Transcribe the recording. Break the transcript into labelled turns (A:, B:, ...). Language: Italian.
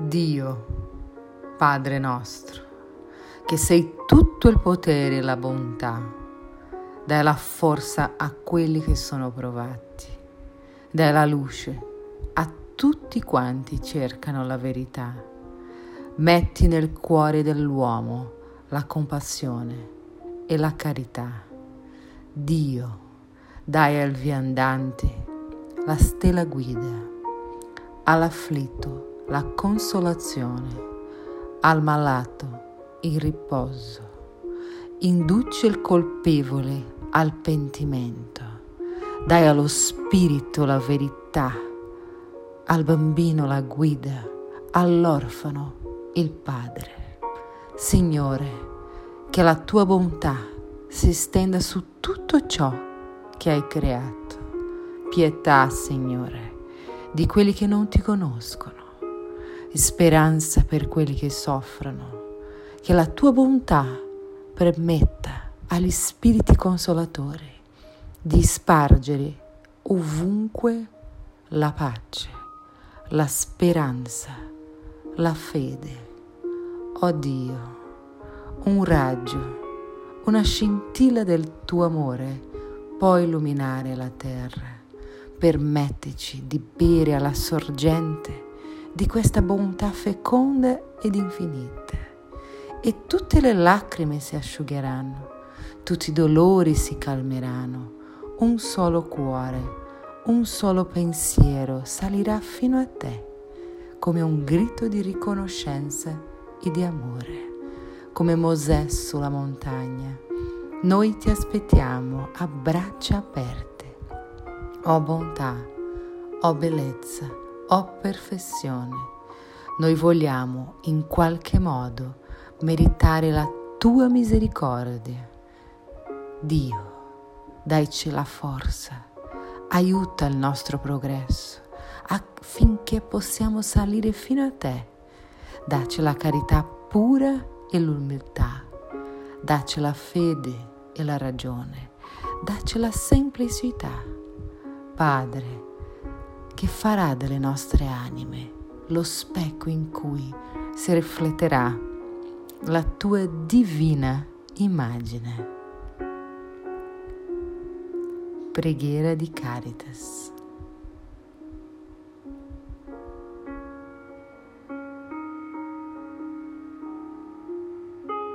A: Dio, Padre nostro, che sei tutto il potere e la bontà, dai la forza a quelli che sono provati, dai la luce a tutti quanti cercano la verità. Metti nel cuore dell'uomo la compassione e la carità. Dio, dai al viandante la stella guida, all'afflitto la consolazione, al malato il riposo, induce il colpevole al pentimento, dai allo spirito la verità, al bambino la guida, all'orfano il padre. Signore, che la tua bontà si stenda su tutto ciò che hai creato. Pietà, Signore, di quelli che non ti conoscono speranza per quelli che soffrono, che la tua bontà permetta agli spiriti consolatori di spargere ovunque la pace, la speranza, la fede. Oh Dio, un raggio, una scintilla del tuo amore può illuminare la terra. Permettici di bere alla sorgente di questa bontà feconda ed infinita. E tutte le lacrime si asciugheranno, tutti i dolori si calmeranno, un solo cuore, un solo pensiero salirà fino a te, come un grido di riconoscenza e di amore, come Mosè sulla montagna. Noi ti aspettiamo a braccia aperte. O oh bontà, o oh bellezza, o perfezione. Noi vogliamo in qualche modo meritare la tua misericordia. Dio, daici la forza, aiuta il nostro progresso affinché possiamo salire fino a te. Dacci la carità pura e l'umiltà, dacci la fede e la ragione, dacci la semplicità. Padre, che farà delle nostre anime lo specchio in cui si rifletterà la tua divina immagine. Preghiera di Caritas.